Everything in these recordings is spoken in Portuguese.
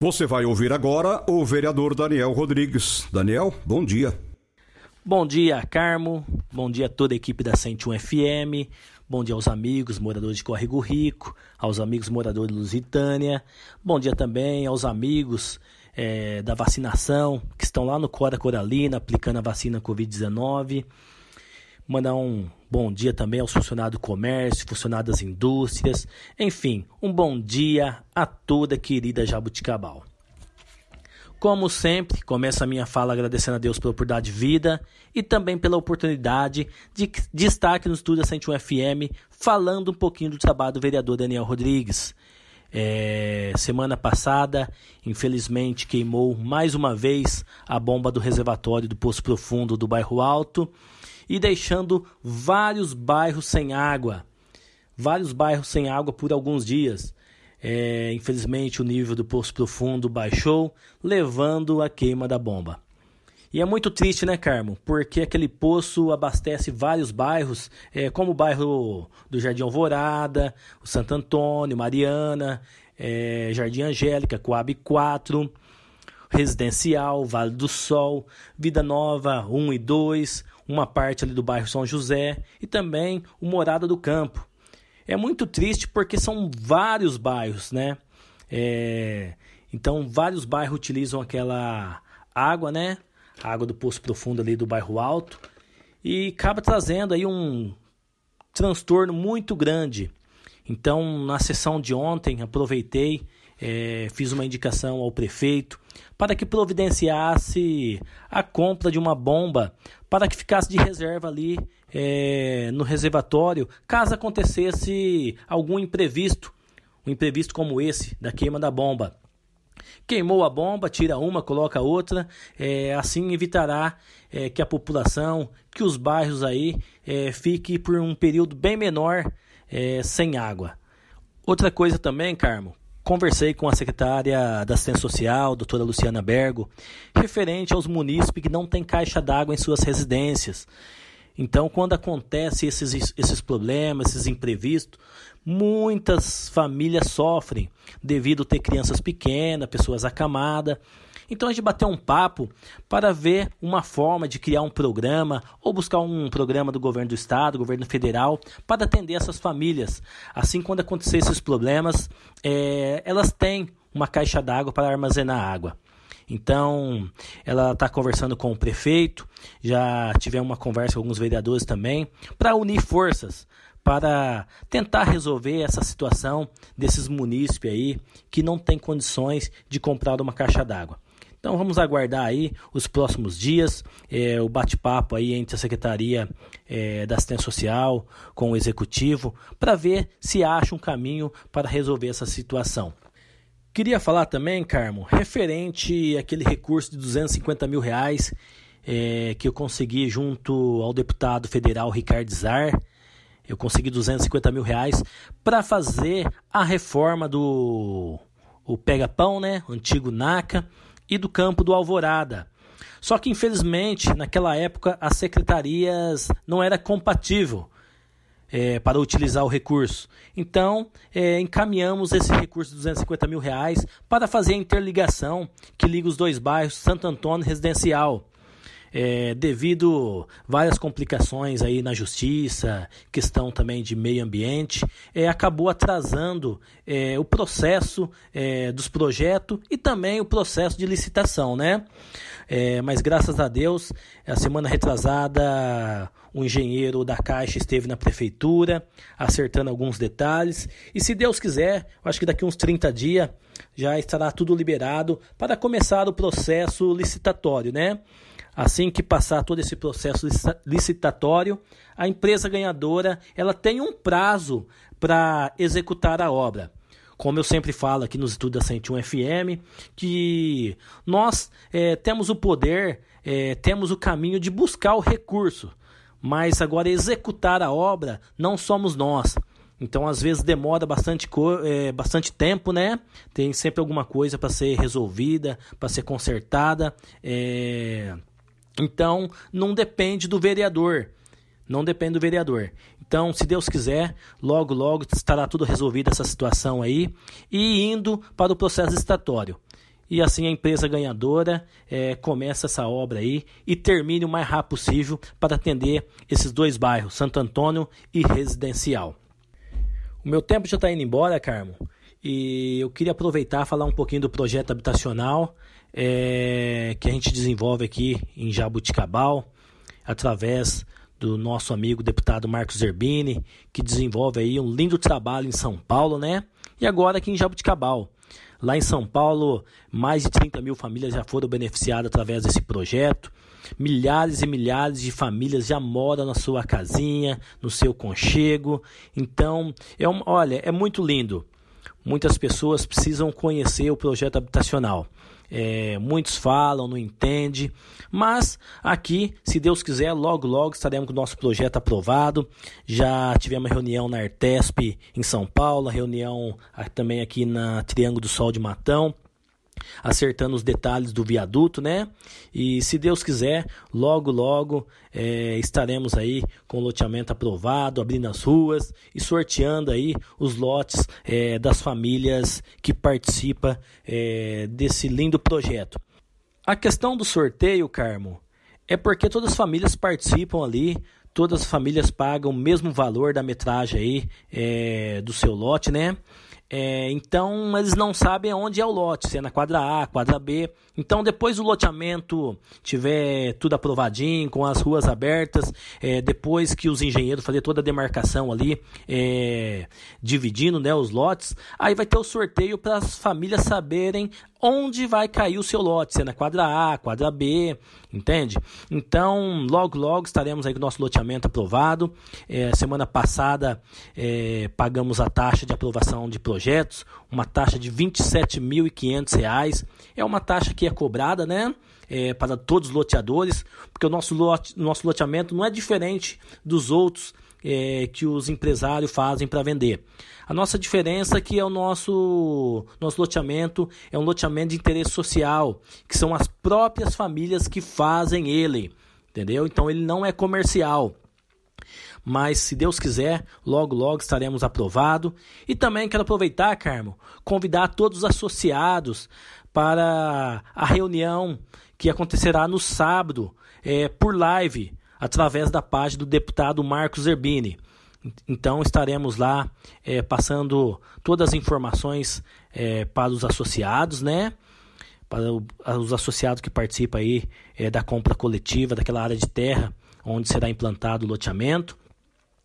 Você vai ouvir agora o vereador Daniel Rodrigues. Daniel, bom dia. Bom dia, Carmo. Bom dia a toda a equipe da 101 FM. Bom dia aos amigos moradores de Córrego Rico, aos amigos moradores de Lusitânia. Bom dia também aos amigos é, da vacinação que estão lá no Cora Coralina aplicando a vacina Covid-19. Mandar um bom dia também aos funcionários do comércio, funcionários das indústrias. Enfim, um bom dia a toda querida Jabuticabal. Como sempre, começo a minha fala agradecendo a Deus pela oportunidade de vida e também pela oportunidade de, de estar aqui no estúdio da 101 FM falando um pouquinho do trabalho do vereador Daniel Rodrigues. É, semana passada, infelizmente, queimou mais uma vez a bomba do reservatório do Poço Profundo do bairro Alto e deixando vários bairros sem água. Vários bairros sem água por alguns dias. É, infelizmente, o nível do poço profundo baixou, levando a queima da bomba. E é muito triste, né, Carmo? Porque aquele poço abastece vários bairros, é, como o bairro do Jardim Alvorada, o Santo Antônio, Mariana, é, Jardim Angélica, Coab 4, Residencial, Vale do Sol, Vida Nova 1 e 2, uma parte ali do bairro São José e também o Morada do Campo. É muito triste porque são vários bairros, né? É, então, vários bairros utilizam aquela água, né? A água do poço profundo ali do bairro Alto e acaba trazendo aí um transtorno muito grande. Então, na sessão de ontem, aproveitei, é, fiz uma indicação ao prefeito para que providenciasse a compra de uma bomba para que ficasse de reserva ali é, no reservatório, caso acontecesse algum imprevisto, um imprevisto como esse da queima da bomba. Queimou a bomba, tira uma, coloca outra, é, assim evitará é, que a população, que os bairros aí é, fique por um período bem menor é, sem água. Outra coisa também, Carmo, conversei com a secretária da Assistência Social, doutora Luciana Bergo, referente aos munícipes que não têm caixa d'água em suas residências. Então, quando acontece esses, esses problemas, esses imprevistos, muitas famílias sofrem devido a ter crianças pequenas, pessoas acamadas. Então a gente bateu um papo para ver uma forma de criar um programa ou buscar um programa do governo do estado, governo federal, para atender essas famílias. Assim, quando acontecer esses problemas, é, elas têm uma caixa d'água para armazenar água. Então, ela está conversando com o prefeito, já tivemos uma conversa com alguns vereadores também, para unir forças, para tentar resolver essa situação desses munícipes aí que não têm condições de comprar uma caixa d'água. Então vamos aguardar aí os próximos dias, é, o bate-papo aí entre a Secretaria é, da Assistência Social com o Executivo, para ver se acha um caminho para resolver essa situação. Queria falar também, Carmo, referente àquele recurso de 250 mil reais é, que eu consegui junto ao deputado federal Ricardo Zar. Eu consegui 250 mil reais para fazer a reforma do o Pega-Pão, né? O antigo NACA e do campo do Alvorada. Só que infelizmente naquela época as secretarias não era compatível é, para utilizar o recurso. Então, é, encaminhamos esse recurso de 250 mil reais para fazer a interligação que liga os dois bairros, Santo Antônio e Residencial. É, devido várias complicações aí na justiça, questão também de meio ambiente, é, acabou atrasando é, o processo é, dos projetos e também o processo de licitação, né? É, mas graças a Deus, a semana retrasada, o engenheiro da Caixa esteve na prefeitura, acertando alguns detalhes. E se Deus quiser, acho que daqui uns 30 dias já estará tudo liberado para começar o processo licitatório, né? Assim que passar todo esse processo licitatório, a empresa ganhadora ela tem um prazo para executar a obra. como eu sempre falo aqui nos estudos da 101 FM, que nós é, temos o poder, é, temos o caminho de buscar o recurso, mas agora executar a obra não somos nós. Então, às vezes, demora bastante, é, bastante tempo, né? Tem sempre alguma coisa para ser resolvida, para ser consertada. É... Então, não depende do vereador. Não depende do vereador. Então, se Deus quiser, logo, logo estará tudo resolvido essa situação aí e indo para o processo estatório. E assim a empresa ganhadora é, começa essa obra aí e termine o mais rápido possível para atender esses dois bairros, Santo Antônio e Residencial. O meu tempo já está indo embora, Carmo, e eu queria aproveitar falar um pouquinho do projeto habitacional é, que a gente desenvolve aqui em Jabuticabal, através do nosso amigo deputado Marcos Zerbini, que desenvolve aí um lindo trabalho em São Paulo, né? E agora aqui em Jabuticabal. Lá em São Paulo, mais de 30 mil famílias já foram beneficiadas através desse projeto. Milhares e milhares de famílias já moram na sua casinha, no seu conchego. Então, é um, olha, é muito lindo. Muitas pessoas precisam conhecer o projeto habitacional. É, muitos falam, não entendem, mas aqui, se Deus quiser, logo, logo estaremos com o nosso projeto aprovado. Já tivemos reunião na Artesp em São Paulo, reunião também aqui na Triângulo do Sol de Matão acertando os detalhes do viaduto, né? E se Deus quiser, logo, logo é, estaremos aí com o loteamento aprovado, abrindo as ruas e sorteando aí os lotes é, das famílias que participam é, desse lindo projeto. A questão do sorteio, Carmo, é porque todas as famílias participam ali, todas as famílias pagam o mesmo valor da metragem aí é, do seu lote, né? É, então eles não sabem onde é o lote, se é na quadra A, quadra B. Então depois do loteamento tiver tudo aprovadinho, com as ruas abertas, é, depois que os engenheiros fazer toda a demarcação ali, é, dividindo né, os lotes, aí vai ter o sorteio para as famílias saberem onde vai cair o seu lote, se é na quadra A, quadra B, entende? Então, logo, logo estaremos aí com o nosso loteamento aprovado. É, semana passada é, pagamos a taxa de aprovação de projetos, uma taxa de R$ 27.500. É uma taxa que é cobrada, né? É, para todos os loteadores, porque o nosso, lote, nosso loteamento não é diferente dos outros é, que os empresários fazem para vender. A nossa diferença é que é o nosso, nosso loteamento é um loteamento de interesse social, que são as próprias famílias que fazem ele, entendeu? Então ele não é comercial. Mas se Deus quiser, logo logo estaremos aprovado. E também quero aproveitar, Carmo, convidar todos os associados para a reunião que acontecerá no sábado é, por live através da página do deputado Marcos Zerbini. Então estaremos lá é, passando todas as informações é, para os associados, né? Para o, os associados que participam aí é, da compra coletiva daquela área de terra onde será implantado o loteamento.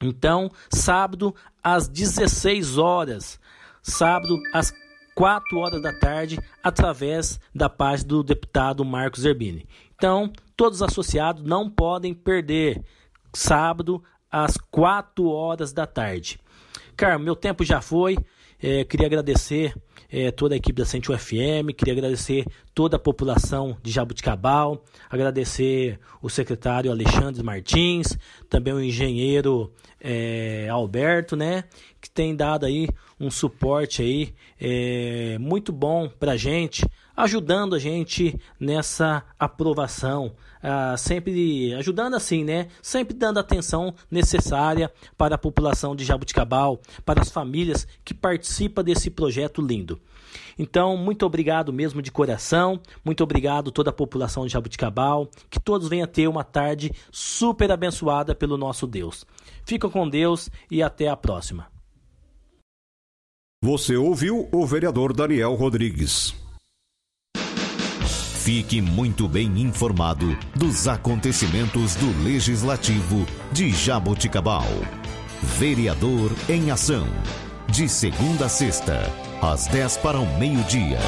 Então, sábado às 16 horas, sábado às 4 horas da tarde, através da página do deputado Marcos Zerbini. Então, todos os associados não podem perder sábado às 4 horas da tarde. Carmo, meu tempo já foi. É, queria agradecer é, toda a equipe da 101 FM, queria agradecer toda a população de Jabuticabal, agradecer o secretário Alexandre Martins, também o engenheiro é, Alberto, né, que tem dado aí um suporte aí é, muito bom para gente, ajudando a gente nessa aprovação, ah, sempre ajudando assim, né? Sempre dando atenção necessária para a população de Jabuticabal, para as famílias que participam desse projeto lindo. Então, muito obrigado mesmo de coração, muito obrigado toda a população de Jabuticabal, que todos venham ter uma tarde super abençoada pelo nosso Deus. Fica com Deus e até a próxima. Você ouviu o vereador Daniel Rodrigues. Fique muito bem informado dos acontecimentos do Legislativo de Jaboticabal. Vereador em Ação. De segunda a sexta, às 10 para o meio-dia.